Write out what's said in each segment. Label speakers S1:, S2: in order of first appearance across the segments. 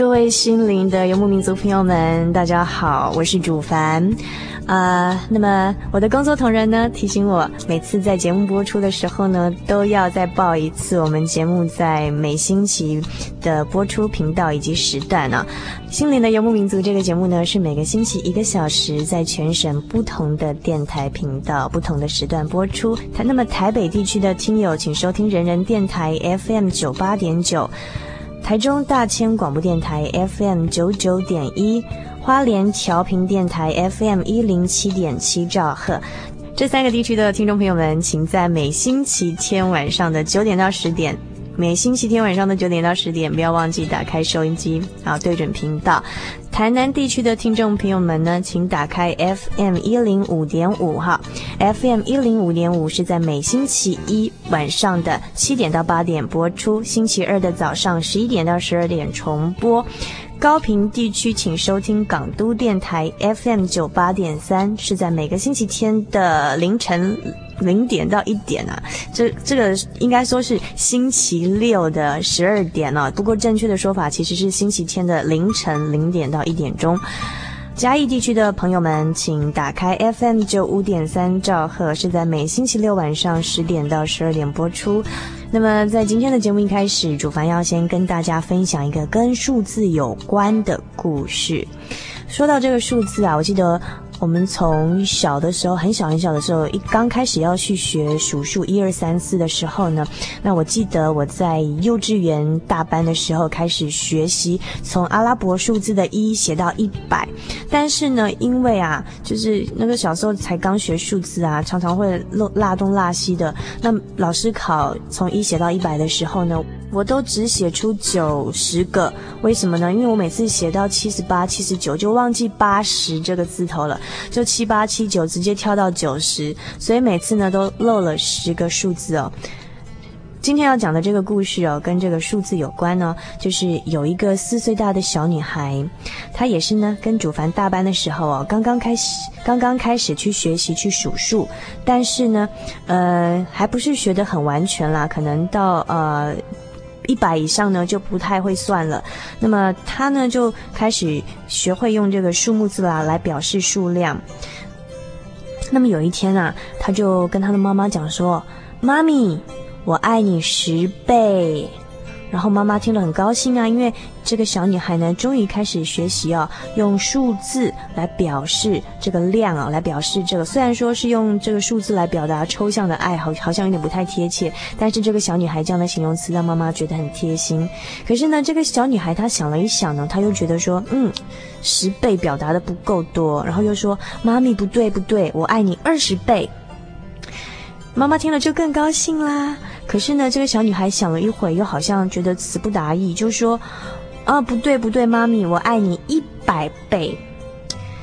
S1: 各位心灵的游牧民族朋友们，大家好，我是主凡，啊、呃，那么我的工作同仁呢提醒我，每次在节目播出的时候呢，都要再报一次我们节目在每星期的播出频道以及时段呢、啊。心灵的游牧民族这个节目呢，是每个星期一个小时，在全省不同的电台频道、不同的时段播出。那么台北地区的听友，请收听人人电台 FM 九八点九。台中大千广播电台 FM 九九点一，花莲调频电台 FM 一零七点七兆赫，这三个地区的听众朋友们，请在每星期天晚上的九点到十点。每星期天晚上的九点到十点，不要忘记打开收音机，好，对准频道。台南地区的听众朋友们呢，请打开 FM 一零五点五哈，FM 一零五点五是在每星期一晚上的七点到八点播出，星期二的早上十一点到十二点重播。高屏地区请收听港都电台 FM 九八点三，是在每个星期天的凌晨。零点到一点啊，这这个应该说是星期六的十二点哦。不过正确的说法其实是星期天的凌晨零点到一点钟。嘉义地区的朋友们，请打开 FM 九五点三兆赫，是在每星期六晚上十点到十二点播出。那么在今天的节目一开始，主凡要先跟大家分享一个跟数字有关的故事。说到这个数字啊，我记得。我们从小的时候，很小很小的时候，一刚开始要去学数数一二三四的时候呢，那我记得我在幼稚园大班的时候开始学习，从阿拉伯数字的一写到一百。但是呢，因为啊，就是那个小时候才刚学数字啊，常常会漏拉东拉西的。那老师考从一写到一百的时候呢，我都只写出九十个，为什么呢？因为我每次写到七十八、七十九就忘记八十这个字头了，就七八七九直接跳到九十，所以每次呢都漏了十个数字哦。今天要讲的这个故事哦，跟这个数字有关呢，就是有一个四岁大的小女孩，她也是呢跟主凡大班的时候哦，刚刚开始刚刚开始去学习去数数，但是呢，呃，还不是学得很完全啦，可能到呃。一百以上呢就不太会算了，那么他呢就开始学会用这个数目字啦来表示数量。那么有一天啊，他就跟他的妈妈讲说：“妈咪，我爱你十倍。”然后妈妈听了很高兴啊，因为这个小女孩呢，终于开始学习啊，用数字来表示这个量啊，来表示这个。虽然说是用这个数字来表达抽象的爱，好好像有点不太贴切，但是这个小女孩这样的形容词让妈妈觉得很贴心。可是呢，这个小女孩她想了一想呢，她又觉得说，嗯，十倍表达的不够多，然后又说，妈咪不对不对，我爱你二十倍。妈妈听了就更高兴啦。可是呢，这个小女孩想了一会，又好像觉得词不达意，就说：“啊，不对不对，妈咪，我爱你一百倍。”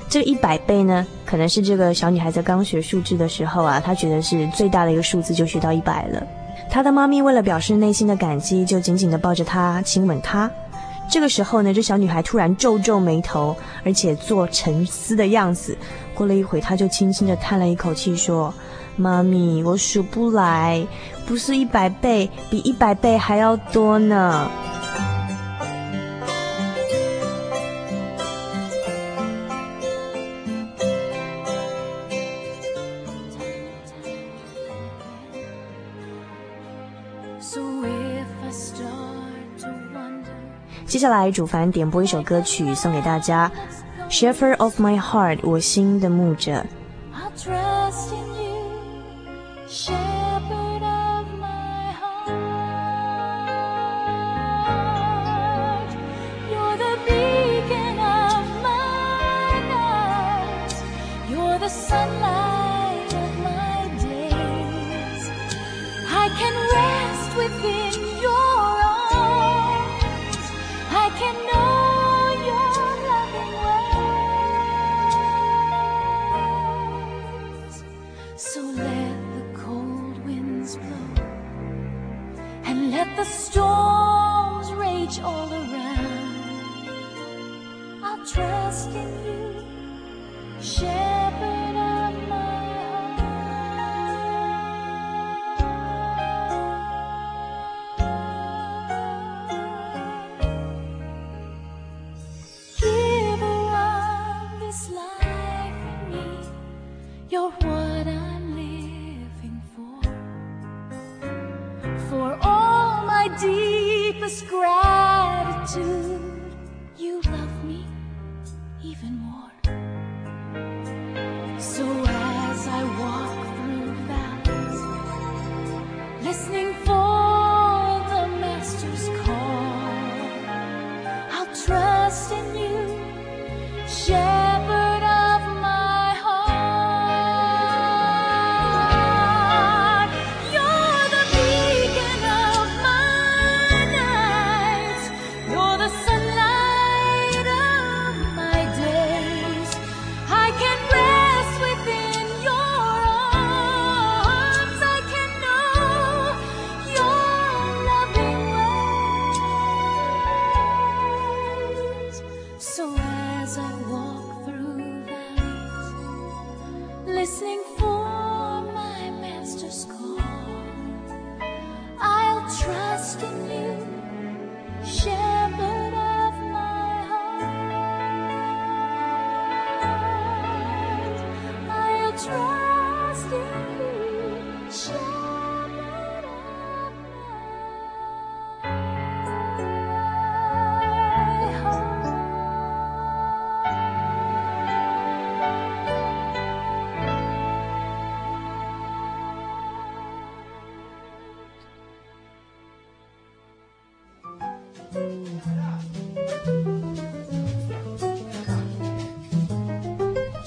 S1: 这一百倍呢，可能是这个小女孩在刚学数字的时候啊，她觉得是最大的一个数字，就学到一百了。她的妈咪为了表示内心的感激，就紧紧地抱着她，亲吻她。这个时候呢，这小女孩突然皱皱眉头，而且做沉思的样子。过了一会，她就轻轻地叹了一口气，说：“
S2: 妈咪，我数不来，不是一百倍，比一百倍还要多呢。接下来，主凡点播一首歌曲送给大家，《Shepherd of My Heart》，我心的牧者。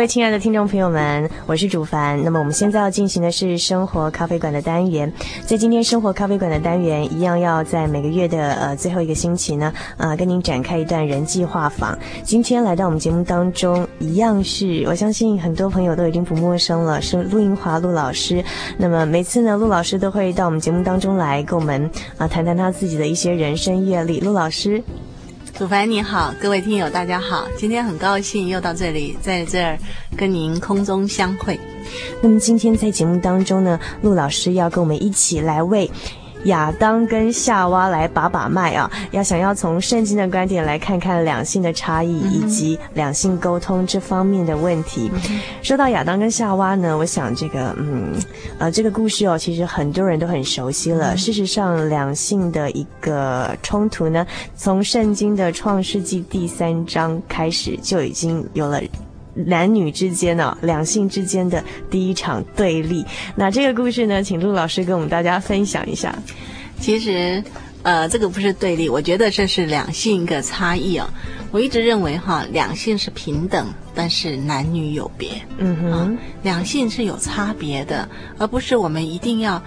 S2: 各位亲爱的听众朋友们，我是主凡。那么我们现在要进行的是生活咖啡馆的单元，在今天生活咖啡馆的单元，一样要在每个月的呃最后一个星期呢，呃，跟您展开一段人际画访。今天来到我们节目当中，一样是我相信很多朋友都已经不陌生了，是陆英华陆老师。那么每次呢，陆老师都会到我们节目当中来跟我们啊、谈谈他自己的一些人生阅历。陆老师。
S3: 祖凡你好，各位听友大家好，今天很高兴又到这里，在这儿跟您空中相会。
S2: 那么今天在节目当中呢，陆老师要跟我们一起来为。亚当跟夏娃来把把脉啊，要想要从圣经的观点来看看两性的差异以及两性沟通这方面的问题。嗯、说到亚当跟夏娃呢，我想这个嗯呃这个故事哦，其实很多人都很熟悉了。嗯、事实上，两性的一个冲突呢，从圣经的创世纪第三章开始就已经有了。
S1: 男女之间呢、哦，两性之间的第一场对立。那这个故事呢，请陆老师跟我们大家分享一下。
S3: 其实，呃，这个不是对立，我觉得这是两性一个差异哦。我一直认为哈，两性是平等，但是男女有别。
S1: 嗯哼、啊，
S3: 两性是有差别的，而不是我们一定要。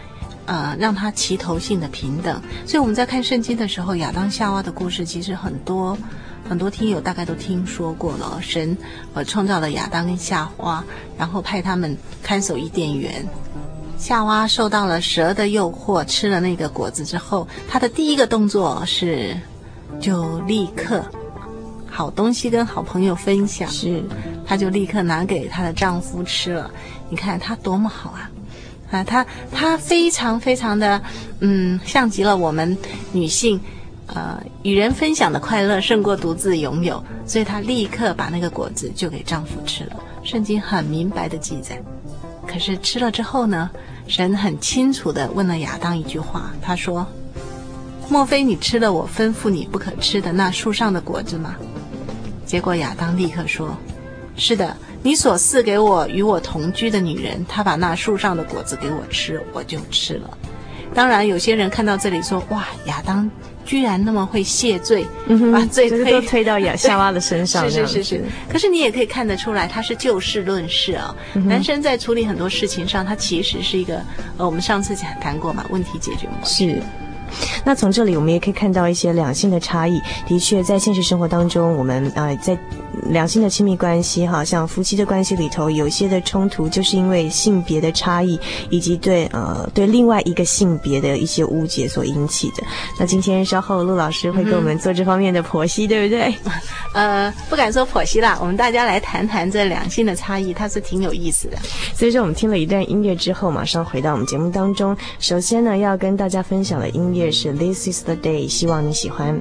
S3: 呃，让它齐头性的平等，所以我们在看圣经的时候，亚当夏娃的故事其实很多，很多听友大概都听说过了。神呃创造了亚当跟夏娃，然后派他们看守伊甸园。夏娃受到了蛇的诱惑，吃了那个果子之后，她的第一个动作是就立刻好东西跟好朋友分享，
S1: 是，
S3: 她就立刻拿给她的丈夫吃了。你看她多么好啊！啊，她她非常非常的，嗯，像极了我们女性，呃，与人分享的快乐胜过独自拥有，所以她立刻把那个果子就给丈夫吃了。圣经很明白的记载。可是吃了之后呢，神很清楚的问了亚当一句话，他说：“莫非你吃了我吩咐你不可吃的那树上的果子吗？”结果亚当立刻说：“是的。”你所赐给我与我同居的女人，她把那树上的果子给我吃，我就吃了。当然，有些人看到这里说：“哇，亚当居然那么会谢罪，
S1: 嗯、
S3: 把罪推、
S1: 推到亚夏娃的身上。”
S3: 是是是是。可是你也可以看得出来，他是就事论事啊、哦。嗯、男生在处理很多事情上，他其实是一个呃，我们上次讲谈过嘛，问题解决模式。
S1: 是。那从这里我们也可以看到一些两性的差异。的确，在现实生活当中，我们呃在两性的亲密关系，哈，像夫妻的关系里头，有些的冲突，就是因为性别的差异，以及对呃对另外一个性别的一些误解所引起的。那今天稍后陆老师会跟我们做这方面的剖析，嗯、对不对？
S3: 呃，不敢说剖析啦，我们大家来谈谈这两性的差异，它是挺有意思的。
S1: 所以说，我们听了一段音乐之后，马上回到我们节目当中。首先呢，要跟大家分享的音乐。是 This is the day，希望你喜欢。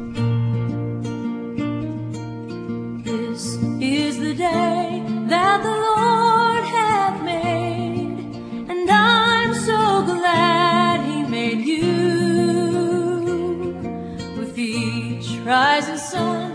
S2: This is the day that the Lord hath made, and I'm so glad He made you. With each rising sun,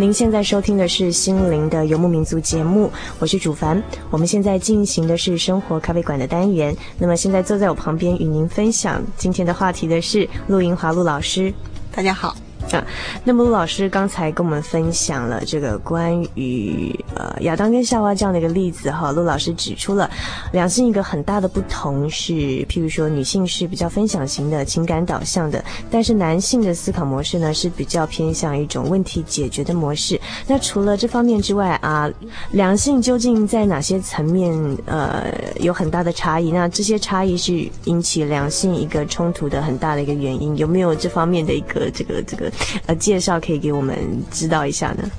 S1: 您现在收听的是《心灵的游牧民族》节目，我是主凡。我们现在进行的是生活咖啡馆的单元。那么现在坐在我旁边与您分享今天的话题的是陆银华陆老师。
S3: 大家好。
S1: 啊，那么陆老师刚才跟我们分享了这个关于呃亚当跟夏娃这样的一个例子哈，陆老师指出了两性一个很大的不同是，譬如说女性是比较分享型的情感导向的，但是男性的思考模式呢是比较偏向一种问题解决的模式。那除了这方面之外啊，两性究竟在哪些层面呃有很大的差异？那这些差异是引起两性一个冲突的很大的一个原因，有没有这方面的一个这个这个？呃，介绍可以给我们知道一下呢？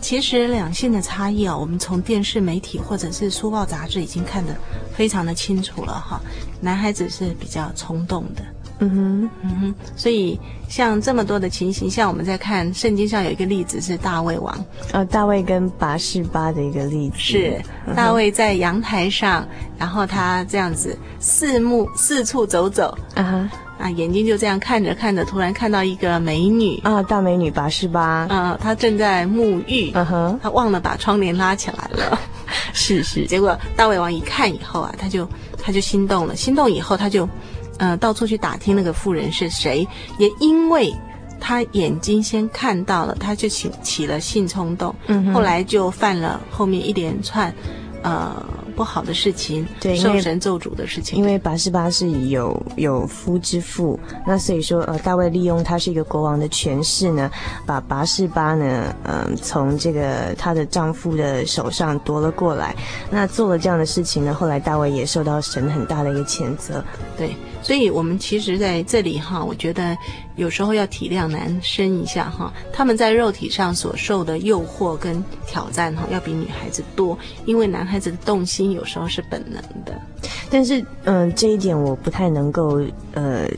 S3: 其实两性的差异啊，我们从电视媒体或者是书报杂志已经看得非常的清楚了哈。男孩子是比较冲动的，
S1: 嗯哼，
S3: 嗯哼。所以像这么多的情形，像我们在看圣经上有一个例子是大卫王，
S1: 呃，大卫跟拔示巴的一个例子，
S3: 是大卫在阳台上，然后他这样子四目四处走走，
S1: 啊哈。
S3: 啊，眼睛就这样看着看着，突然看到一个美女。
S1: 啊，大美女吧，是吧，
S3: 啊，她正在沐浴，
S1: 嗯哼，
S3: 她忘了把窗帘拉起来了，
S1: 是是，
S3: 结果大胃王一看以后啊，他就他就心动了，心动以后他就，呃，到处去打听那个妇人是谁，也因为他眼睛先看到了，他就起起了性冲动，嗯哼，后来就犯了后面一连串，呃。不好的事情，对，受神咒诅的事情。
S1: 因为拔示巴是有有夫之妇，那所以说，呃，大卫利用他是一个国王的权势呢，把拔示巴呢，嗯、呃，从这个她的丈夫的手上夺了过来。那做了这样的事情呢，后来大卫也受到神很大的一个谴责。
S3: 对，所以我们其实在这里哈，我觉得有时候要体谅男生一下哈，他们在肉体上所受的诱惑跟挑战哈，要比女孩子多，因为男孩子的动心。有时候是本能的，
S1: 但是嗯、呃，这一点我不太能够呃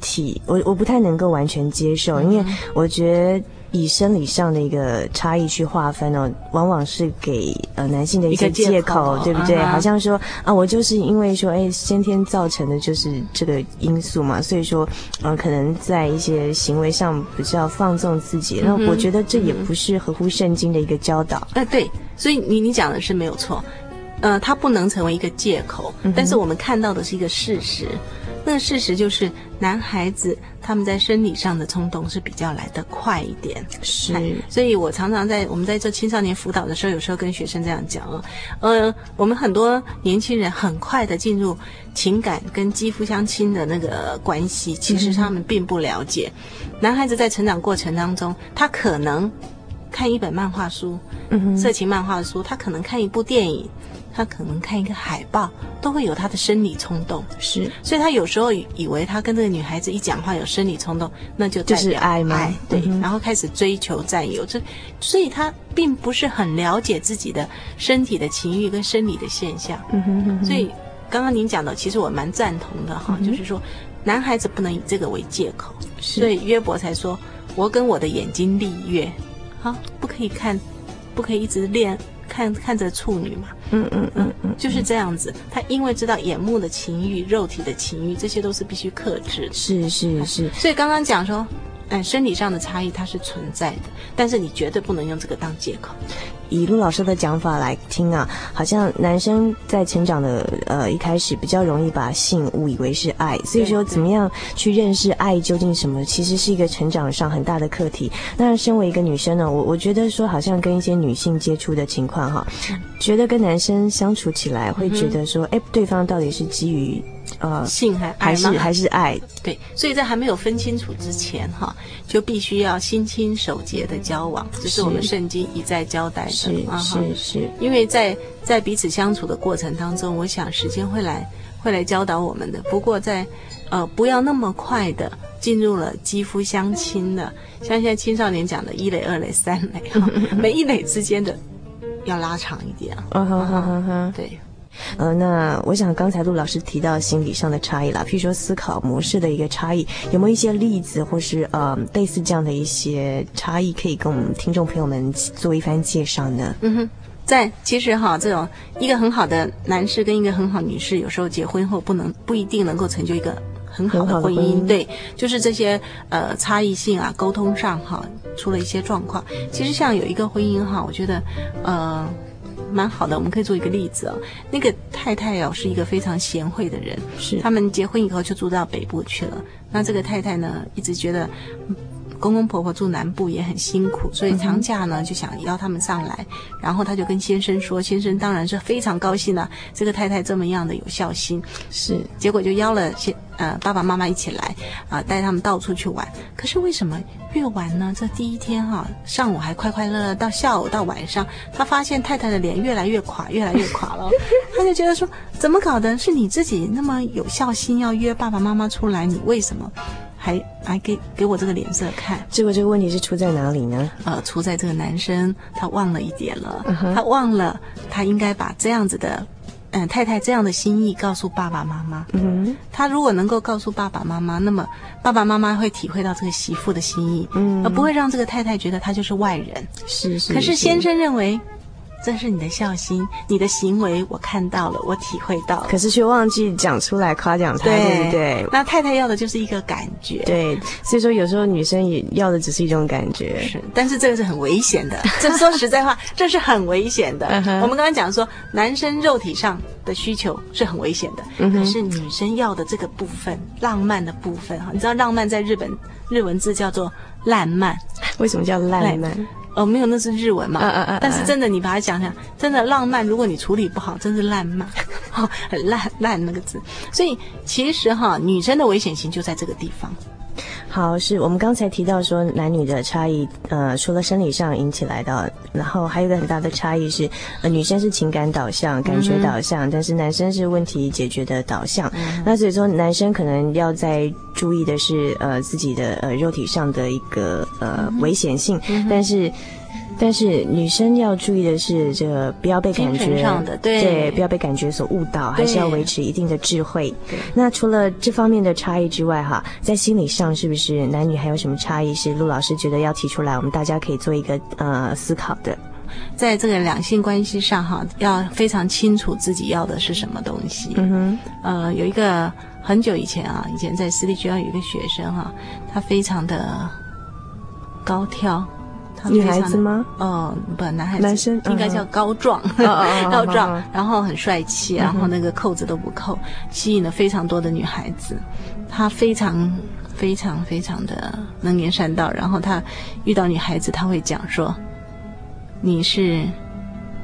S1: 体，我我不太能够完全接受，嗯、因为我觉得以生理上的一个差异去划分哦，往往是给呃男性的一个借口，对不对？啊、好像说啊，我就是因为说哎先天造成的就是这个因素嘛，所以说呃可能在一些行为上比较放纵自己，那、嗯、我觉得这也不是合乎圣经的一个教导。
S3: 哎、嗯，对，所以你你讲的是没有错。呃，它不能成为一个借口，但是我们看到的是一个事实。嗯、那个事实就是，男孩子他们在生理上的冲动是比较来得快一点。
S1: 是，
S3: 所以我常常在我们在做青少年辅导的时候，有时候跟学生这样讲啊，呃，我们很多年轻人很快的进入情感跟肌肤相亲的那个关系，其实他们并不了解。嗯、男孩子在成长过程当中，他可能看一本漫画书，嗯，色情漫画书，他可能看一部电影。他可能看一个海报，都会有他的生理冲动，
S1: 是，
S3: 所以他有时候以为他跟这个女孩子一讲话有生理冲动，那就
S1: 就是爱吗？
S3: 爱，对，嗯、然后开始追求占有，这，所以他并不是很了解自己的身体的情欲跟生理的现象。
S1: 嗯哼嗯哼，
S3: 所以刚刚您讲的，其实我蛮赞同的哈，嗯、就是说男孩子不能以这个为借口，
S1: 是。
S3: 所以约伯才说：“我跟我的眼睛立约，好，不可以看，不可以一直练。”看看着处女嘛，
S1: 嗯嗯嗯嗯，
S3: 就是这样子。他因为知道眼目的情欲、肉体的情欲，这些都是必须克制的。
S1: 是是是。
S3: 所以刚刚讲说，嗯，生理上的差异它是存在的，但是你绝对不能用这个当借口。
S1: 以陆老师的讲法来听啊，好像男生在成长的呃一开始比较容易把性误以为是爱，所以说怎么样去认识爱究竟什么，其实是一个成长上很大的课题。那身为一个女生呢，我我觉得说好像跟一些女性接触的情况哈，觉得跟男生相处起来会觉得说，哎、嗯，对方到底是基于。呃，
S3: 性还爱
S1: 还是还是爱，
S3: 对，所以在还没有分清楚之前，哈，就必须要心清手洁的交往，这是我们圣经一再交代的。
S1: 是是是，
S3: 因为在在彼此相处的过程当中，我想时间会来会来教导我们的。不过在呃，不要那么快的进入了肌肤相亲的，像现在青少年讲的一垒、二垒、三垒，每一垒之间的要拉长一点啊。
S1: 嗯哼哼哼哼，
S3: 对。
S1: 呃，那我想刚才陆老师提到心理上的差异啦，譬如说思考模式的一个差异，有没有一些例子，或是呃类似这样的一些差异，可以跟我们听众朋友们做一番介绍呢？
S3: 嗯哼，在其实哈，这种一个很好的男士跟一个很好女士，有时候结婚后不能不一定能够成就一个很好的婚姻，对，就是这些呃差异性啊，沟通上哈出了一些状况。其实像有一个婚姻哈，我觉得呃蛮好的，我们可以做一个例子哦。那个太太哦是一个非常贤惠的人，
S1: 是
S3: 他们结婚以后就住到北部去了。那这个太太呢，一直觉得。公公婆婆住南部也很辛苦，所以长假呢就想邀他们上来，然后他就跟先生说，先生当然是非常高兴了，这个太太这么样的有孝心，
S1: 是，
S3: 结果就邀了先呃爸爸妈妈一起来啊、呃，带他们到处去玩。可是为什么越玩呢？这第一天哈、啊，上午还快快乐乐，到下午到晚上，他发现太太的脸越来越垮，越来越垮了，他就觉得说，怎么搞的？是你自己那么有孝心要约爸爸妈妈出来，你为什么？还还给给我这个脸色看，
S1: 结果这个问题是出在哪里呢？
S3: 呃，出在这个男生他忘了一点了
S1: ，uh-huh.
S3: 他忘了他应该把这样子的，嗯、呃，太太这样的心意告诉爸爸妈妈。
S1: 嗯、uh-huh.
S3: 他如果能够告诉爸爸妈妈，那么爸爸妈妈会体会到这个媳妇的心意，嗯、uh-huh.，而不会让这个太太觉得他就是外人。
S1: 是是。
S3: 可是先生认为。这是你的孝心，你的行为我看到了，我体会到了，
S1: 可是却忘记讲出来夸奖他，对，对不对？
S3: 那太太要的就是一个感觉，
S1: 对，所以说有时候女生也要的只是一种感觉，
S3: 是，但是这个是很危险的。这说实在话，这是很危险的。我们刚刚讲说，男生肉体上的需求是很危险的，可是女生要的这个部分，浪漫的部分哈，你知道浪漫在日本日文字叫做烂漫，
S1: 为什么叫烂漫？
S3: 哦，没有，那是日文嘛。但是真的，你把它讲讲，真的浪漫。如果你处理不好，真是烂漫，哦，很烂烂那个字。所以其实哈，女生的危险性就在这个地方。
S1: 好，是我们刚才提到说男女的差异，呃，除了生理上引起来的，然后还有一个很大的差异是，呃，女生是情感导向、感觉导向，嗯、但是男生是问题解决的导向。嗯、那所以说，男生可能要在注意的是，呃，自己的呃肉体上的一个呃、嗯、危险性，嗯、但是。但是女生要注意的是，这个不要被感觉
S3: 上的对，
S1: 对，不要被感觉所误导，还是要维持一定的智慧。那除了这方面的差异之外，哈，在心理上是不是男女还有什么差异？是陆老师觉得要提出来，我们大家可以做一个呃思考的。
S3: 在这个两性关系上，哈，要非常清楚自己要的是什么东西。嗯哼，呃，有一个很久以前啊，以前在私立学校有一个学生哈，他非常的高挑。
S1: 女孩子吗？
S3: 哦，不，男孩子，
S1: 男生
S3: 应该叫高壮，
S1: 嗯、
S3: 高壮，然后很帅气，然后那个扣子都不扣，嗯，吸引了非常多的女孩子。他非常非常非常的能言善道，然后他遇到女孩子，他会讲说：“你是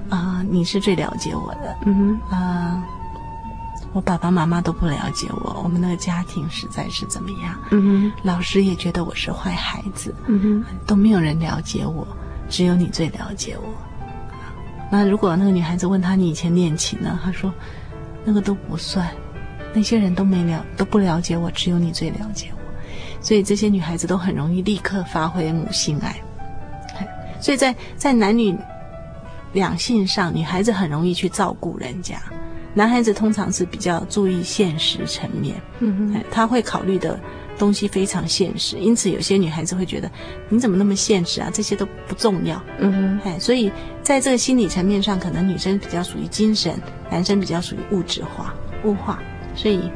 S3: 啊、呃，你是最了解我的。”嗯哼，啊、呃。我爸爸妈妈都不了解我，我们那个家庭实在是怎么样？嗯哼，老师也觉得我是坏孩子，嗯哼，都没有人了解我，只有你最了解我。那如果那个女孩子问他，你以前恋情呢？他说那个都不算，那些人都没了都不了解我，只有你最了解我。所以这些女孩子都很容易立刻发挥母性爱。所以在在男女两性上，女孩子很容易去照顾人家。男孩子通常是比较注意现实层面，嗯哼，他会考虑的东西非常现实，因此有些女孩子会觉得你怎么那么现实啊？这些都不重要，嗯哼，哎，所以在这个心理层面上，可能女生比较属于精神，男生比较属于物质化、物化，所以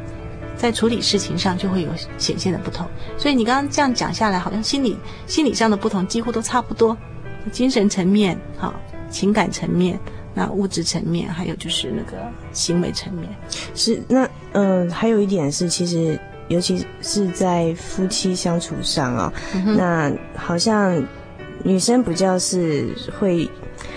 S3: 在处理事情上就会有显现的不同。所以你刚刚这样讲下来，好像心理心理上的不同几乎都差不多，精神层面、好情感层面。那物质层面，还有就是那个行为层面，
S1: 是那嗯、呃，还有一点是，其实尤其是在夫妻相处上啊、哦嗯，那好像女生比较是会。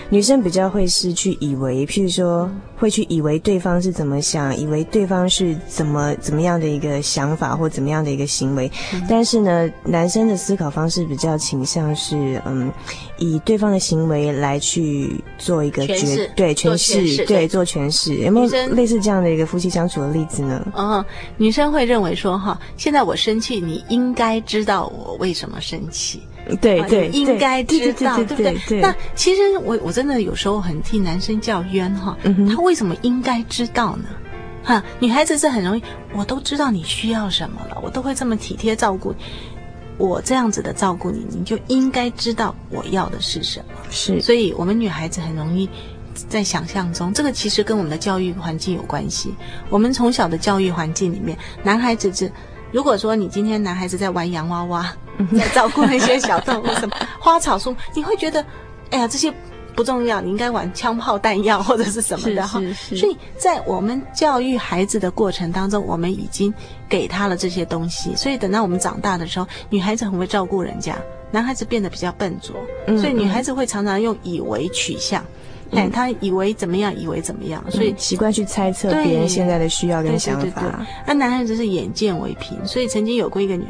S1: 女生比较会是去以为，譬如说会去以为对方是怎么想，以为对方是怎么怎么样的一个想法或怎么样的一个行为。嗯、但是呢，男生的思考方式比较倾向是，嗯，以对方的行为来去做一个决对诠释，对做诠释。有没有类似这样的一个夫妻相处的例子呢？
S3: 嗯，女生会认为说，哈，现在我生气，你应该知道我为什么生气。
S1: 对对，
S3: 应该知道，对不
S1: 对，
S3: 那其实我我真的有时候很替男生叫冤哈，他为什么应该知道呢？哈，女孩子是很容易，我都知道你需要什么了，我都会这么体贴照顾你，我这样子的照顾你，你就应该知道我要的是什么。
S1: 是，
S3: 所以我们女孩子很容易在想象中，这个其实跟我们的教育环境有关系。我们从小的教育环境里面，男孩子是如果说你今天男孩子在玩洋娃娃，在照顾那些小动物什么 花草树，你会觉得，哎呀，这些不重要，你应该玩枪炮弹药或者是什么的哈。所以在我们教育孩子的过程当中，我们已经给他了这些东西，所以等到我们长大的时候，女孩子很会照顾人家，男孩子变得比较笨拙，所以女孩子会常常用以为取向。哎，他以为怎么样，以为怎么样，所以习惯去猜测别人现在的需要跟想法。那男孩子是眼见为凭，所以曾经有过一个女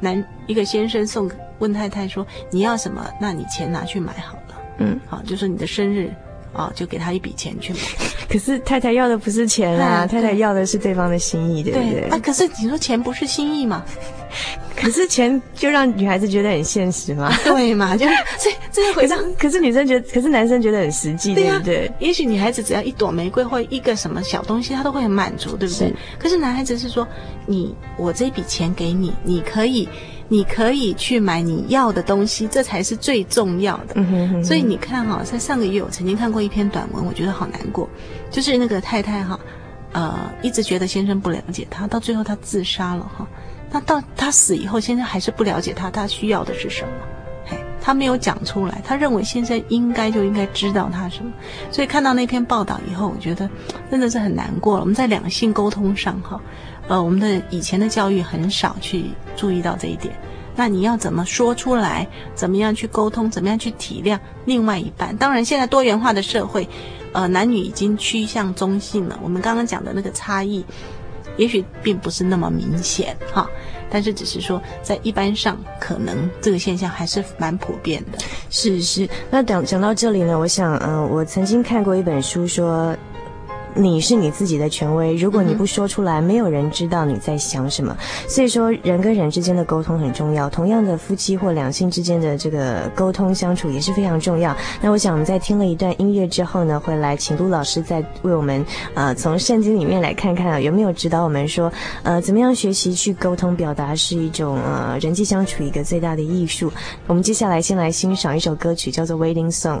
S3: 男一个先生送问太太说：“你要什么？那你钱拿去买好了。”嗯，好，就说你的生日，哦，就给他一笔钱去买。可是太太要的不是钱啊，太太要的是对方的心意，对不对？啊，可是你说钱不是心意嘛？可是钱就让女孩子觉得很现实嘛？对嘛？就 所以这个回答。可是女生觉得，可是男生觉得很实际，对不对？也许女孩子只要一朵玫瑰或一个什么小东西，她都会很满足，对不对？可是男孩子是说，你我这笔钱给你，你可以，你可以去买你要的东西，这才是最重要的。所以你看哈，在上个月我曾经看过一篇短文，我觉得好难过，就是那个太太哈，呃，一直觉得先生不了解她，到最后她自杀了哈。那到她死以后，先生还是不了解她，她需要的是什么？嘿，他没有讲出来。他认为先生应该就应该知道他什么。所以看到那篇报道以后，我觉得真的是很难过了。我们在两性沟通上，哈，呃，我们的以前的教育很少去注意到这一点。那你要怎么说出来？怎么样去沟通？怎么样去体谅另外一半？当然，现在多元化的社会，呃，男女已经趋向中性了。我们刚刚讲的那个差异。也许并不是那么明显哈，但是只是说在一般上，可能这个现象还是蛮普遍的。是是，那讲讲到这里呢，我想，嗯、呃，我曾经看过一本书说。你是你自己的权威，如果你不说出来，没有人知道你在想什么。所以说，人跟人之间的沟通很重要。同样的，夫妻或两性之间的这个沟通相处也是非常重要。那我想，我们在听了一段音乐之后呢，会来请卢老师再为我们，呃，从圣经里面来看看啊，有没有指导我们说，呃，怎么样学习去沟通表达是一种呃人际相处一个最大的艺术。我们接下来先来欣赏一首歌曲，叫做《Waiting Song》。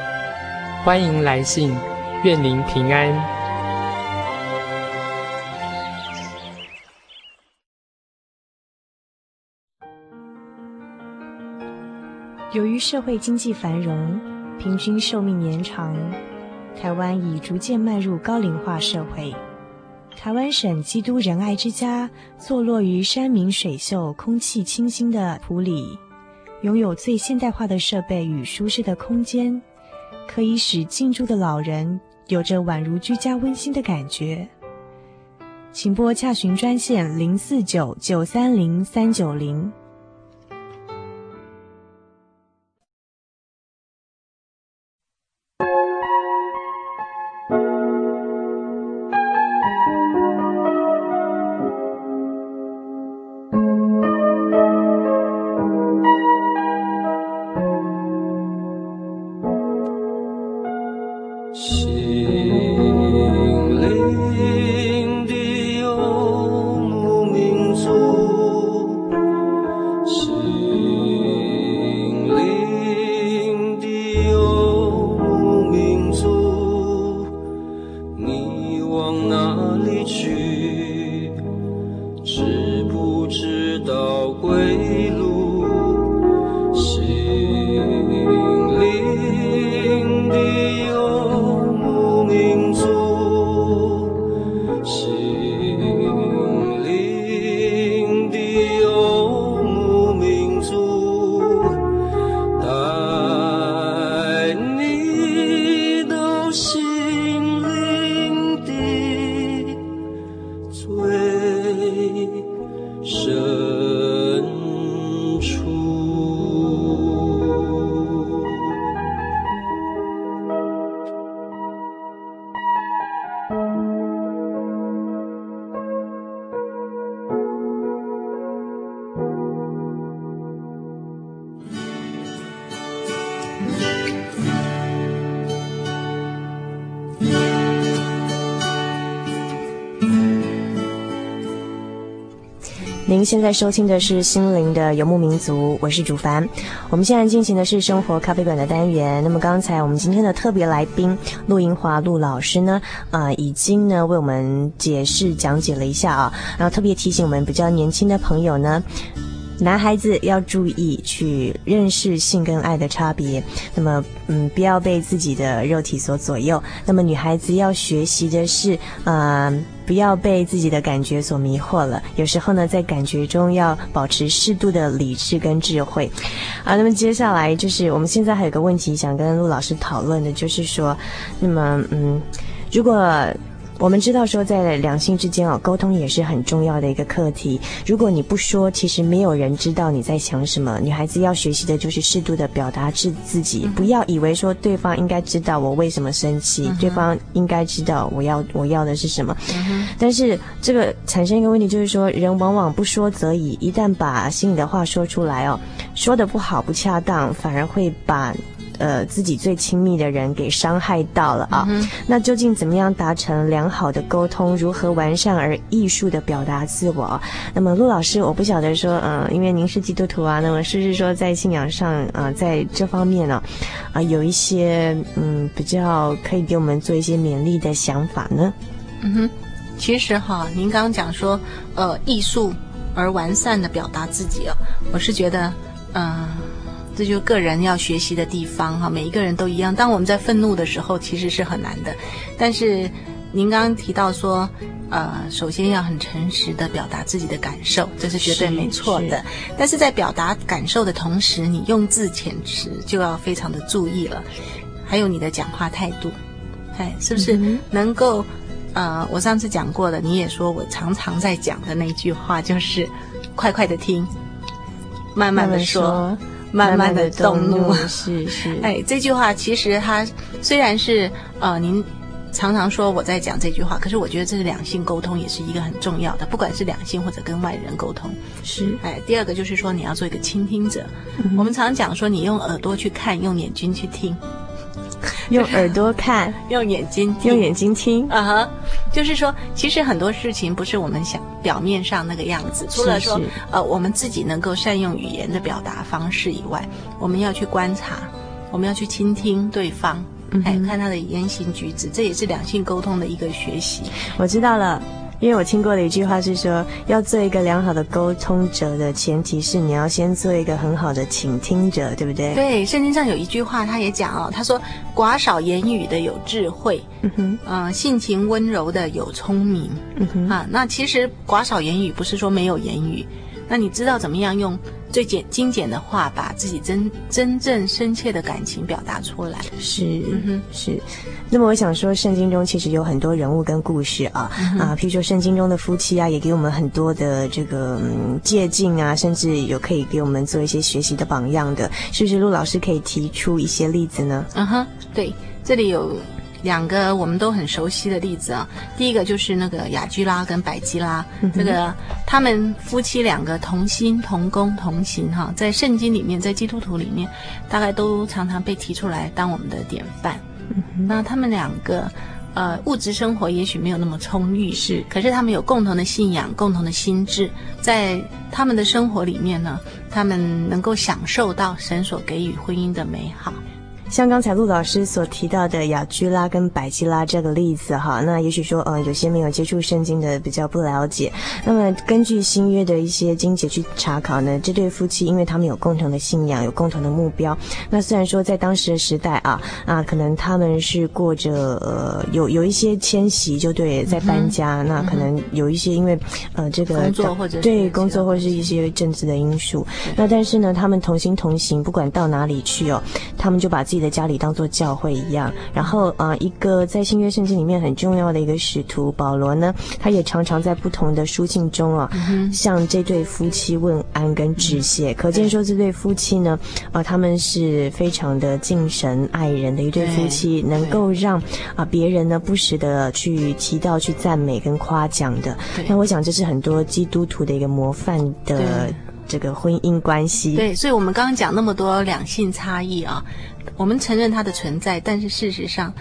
S4: 欢迎来信，愿您平安。
S1: 由于社会经济繁荣，平均寿命延长，台湾已逐渐迈入高龄化社会。台湾省基督仁爱之家坐落于山明水秀、空气清新的埔里，拥有最现代化的设备与舒适的空间。可以使进驻的老人有着宛如居家温馨的感觉。请拨洽询专线零四九九三零三九零。现在收听的是心灵的游牧民族，我是主凡。我们现在进行的是生活咖啡馆的单元。那么刚才我们今天的特别来宾陆英华陆老师呢，啊、已经呢为我们解释讲解了一下啊，然后特别提醒我们比较年轻的朋友呢。男孩子要注意去认识性跟爱的差别，那么嗯，不要被自己的肉体所左右。那么女孩子要学习的是，呃，不要被自己的感觉所迷惑了。有时候呢，在感觉中要保持适度的理智跟智慧。啊，那么接下来就是我们现在还有个问题想跟陆老师讨论的，就是说，那么嗯，如果。我们知道说，在两性之间啊，沟通也是很重要的一个课题。如果你不说，其实没有人知道你在想什么。女孩子要学习的就是适度的表达自自己，不要以为说对方应该知道我为什么生气，嗯、对方应该知道我要我要的是什么。嗯、但是这个产生一个问题，就是说人往往不说则已，一旦把心里的话说出来哦，说的不好不恰当，反而会把。呃，自己最亲密的人给伤害到了啊！嗯、那究竟怎么样达成良好的沟通？如何完善而艺术的表达自我？那么陆老师，我不晓得说，嗯、呃，因为您是基督徒啊，那么是不是说在信仰上啊、呃，在这方面呢，啊、呃，有一些嗯比较可以给我们做一些勉励的想法呢？
S3: 嗯哼，其实哈，您刚刚讲说，呃，艺术而完善的表达自己哦，我是觉得，嗯、呃。这就是个人要学习的地方哈，每一个人都一样。当我们在愤怒的时候，其实是很难的。但是您刚刚提到说，呃，首先要很诚实的表达自己的感受，这是绝对没错的。是是。但是在表达感受的同时，你用字遣词就要非常的注意了。还有你的讲话态度，哎，是不是能够？呃，我上次讲过的，你也说我常常在讲的那句话，就是快快的听，慢慢的说。慢慢说慢慢的动怒。
S1: 是是，
S3: 哎，这句话其实它虽然是呃，您常常说我在讲这句话，可是我觉得这是两性沟通也是一个很重要的，不管是两性或者跟外人沟通。
S1: 是，
S3: 哎，第二个就是说你要做一个倾听者。嗯、我们常常讲说，你用耳朵去看，用眼睛去听。
S1: 用耳朵看，
S3: 用眼睛听，
S1: 用眼睛听
S3: 啊哈，uh-huh, 就是说，其实很多事情不是我们想表面上那个样子。除了说，呃，我们自己能够善用语言的表达方式以外，我们要去观察，我们要去倾听对方，嗯，哎，看他的言行举止，这也是两性沟通的一个学习。
S1: 我知道了。因为我听过的一句话是说，要做一个良好的沟通者的前提是你要先做一个很好的倾听者，对不对？
S3: 对，圣经上有一句话，他也讲哦，他说：“寡少言语的有智慧，嗯哼，呃，性情温柔的有聪明，嗯哼啊。”那其实寡少言语不是说没有言语，那你知道怎么样用？最简精简的话，把自己真真正深切的感情表达出来。
S1: 是，嗯、是。那么我想说，圣经中其实有很多人物跟故事啊、嗯、啊，譬如说圣经中的夫妻啊，也给我们很多的这个、嗯、借镜啊，甚至有可以给我们做一些学习的榜样的。是不是陆老师可以提出一些例子呢？
S3: 嗯哼，对，这里有。两个我们都很熟悉的例子啊，第一个就是那个雅居拉跟百基拉，嗯、这个他们夫妻两个同心同工同行哈，在圣经里面，在基督徒里面，大概都常常被提出来当我们的典范。嗯、那他们两个，呃，物质生活也许没有那么充裕，是，可是他们有共同的信仰，共同的心智，在他们的生活里面呢，他们能够享受到神所给予婚姻的美好。
S1: 像刚才陆老师所提到的雅居拉跟百基拉这个例子哈，那也许说，呃，有些没有接触圣经的比较不了解。那么根据新约的一些经节去查考呢，这对夫妻因为他们有共同的信仰，有共同的目标。那虽然说在当时的时代啊，啊，可能他们是过着呃有有一些迁徙，就对，在搬家。嗯、那可能有一些因为呃这个
S3: 工作或者
S1: 对工作或是一些政治的因素。那但是呢，他们同心同行，不管到哪里去哦，他们就把自己的家里当做教会一样，然后啊、呃，一个在新约圣经里面很重要的一个使徒保罗呢，他也常常在不同的书信中啊，嗯、向这对夫妻问安跟致谢。嗯、可见说这对夫妻呢，啊、呃，他们是非常的敬神爱人的一对夫妻，能够让啊、呃、别人呢不时的去提到、去赞美跟夸奖的。那我想这是很多基督徒的一个模范的这个婚姻关系。
S3: 对，所以我们刚刚讲那么多两性差异啊。我们承认它的存在，但是事实上，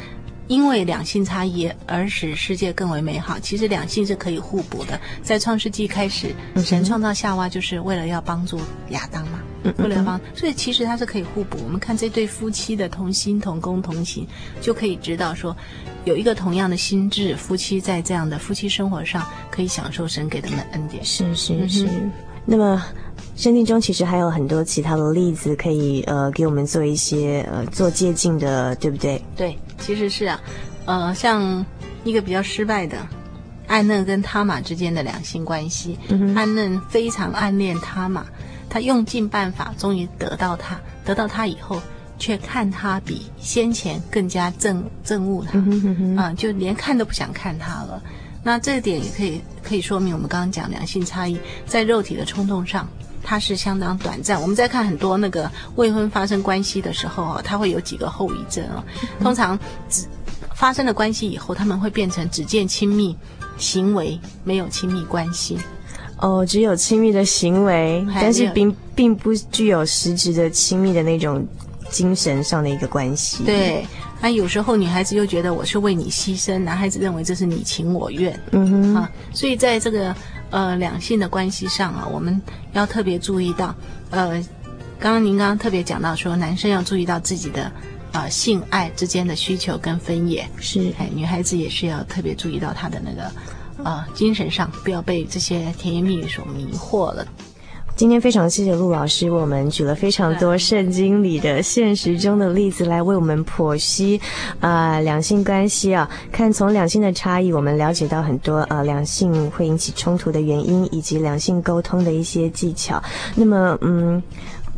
S3: 因为两性差异而使世界更为美好。其实两性是可以互补的。在创世纪开始，神创造夏娃就是为了要帮助亚当嘛，为了要帮，所以其实它是可以互补。我们看这对夫妻的同心同工同行，就可以知道说，有一个同样的心智，夫妻在这样的夫妻生活上可以享受神给他们的恩典。
S1: 是是是。那么。圣经中其实还有很多其他的例子可以呃给我们做一些呃做借鉴的，对不对？
S3: 对，其实是啊，呃，像一个比较失败的暗嫩跟他玛之间的两性关系，嗯、暗嫩非常暗恋他玛，他用尽办法终于得到他，得到他以后却看他比先前更加憎憎恶他，啊、嗯呃，就连看都不想看他了。那这一点也可以可以说明我们刚刚讲两性差异在肉体的冲动上。它是相当短暂。我们在看很多那个未婚发生关系的时候啊，它会有几个后遗症啊。通常只发生了关系以后，他们会变成只见亲密行为，没有亲密关系。
S1: 哦，只有亲密的行为，但是并并不具有实质的亲密的那种精神上的一个关系。
S3: 对，那有时候女孩子又觉得我是为你牺牲，男孩子认为这是你情我愿。嗯哼，啊，所以在这个。呃，两性的关系上啊，我们要特别注意到，呃，刚刚您刚刚特别讲到说，男生要注意到自己的呃性爱之间的需求跟分野，
S1: 是，
S3: 哎，女孩子也是要特别注意到她的那个呃精神上，不要被这些甜言蜜语所迷惑了。
S1: 今天非常谢谢陆老师为我们举了非常多圣经里的现实中的例子来为我们剖析，啊、两性关系啊，看从两性的差异，我们了解到很多啊、呃，两性会引起冲突的原因，以及两性沟通的一些技巧。那么，嗯。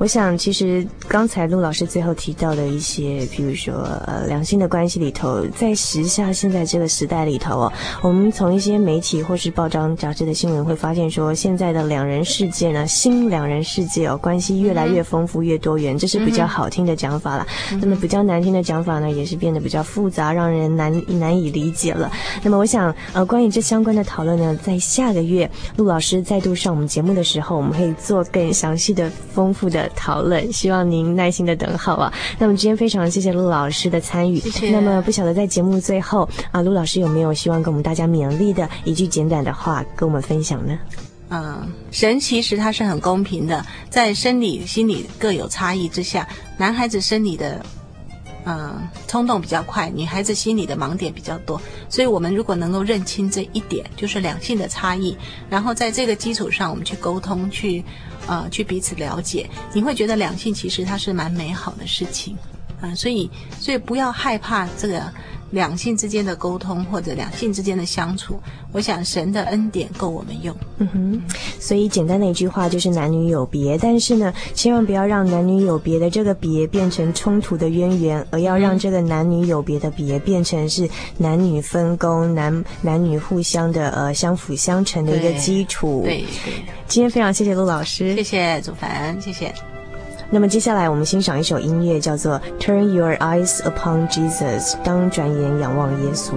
S1: 我想，其实刚才陆老师最后提到的一些，比如说呃两性的关系里头，在时下现在这个时代里头哦，我们从一些媒体或是报章杂志的新闻会发现说，现在的两人世界呢，新两人世界哦，关系越来越丰富、越多元，这是比较好听的讲法了。那么比较难听的讲法呢，也是变得比较复杂，让人难难以理解了。那么我想，呃，关于这相关的讨论呢，在下个月陆老师再度上我们节目的时候，我们可以做更详细的、丰富的。讨论，希望您耐心的等候啊。那么今天非常谢谢陆老师的参与。谢谢。那么不晓得在节目最后啊，陆老师有没有希望跟我们大家勉励的一句简短的话跟我们分享呢？
S3: 嗯，神其实它是很公平的，在生理、心理各有差异之下，男孩子生理的嗯冲动比较快，女孩子心里的盲点比较多。所以我们如果能够认清这一点，就是两性的差异，然后在这个基础上，我们去沟通去。呃，去彼此了解，你会觉得两性其实它是蛮美好的事情，啊、呃，所以所以不要害怕这个两性之间的沟通或者两性之间的相处。我想神的恩典够我们用。
S1: 嗯哼，所以简单的一句话就是男女有别，但是呢，千万不要让男女有别的这个别变成冲突的渊源，而要让这个男女有别的别变成是男女分工、男男女互相的呃相辅相成的一个基础。
S3: 对对。对
S1: 今天非常谢谢陆老师，
S3: 谢谢祖凡，谢谢。
S1: 那么接下来我们欣赏一首音乐，叫做《Turn Your Eyes Upon Jesus》，当转眼仰望耶稣。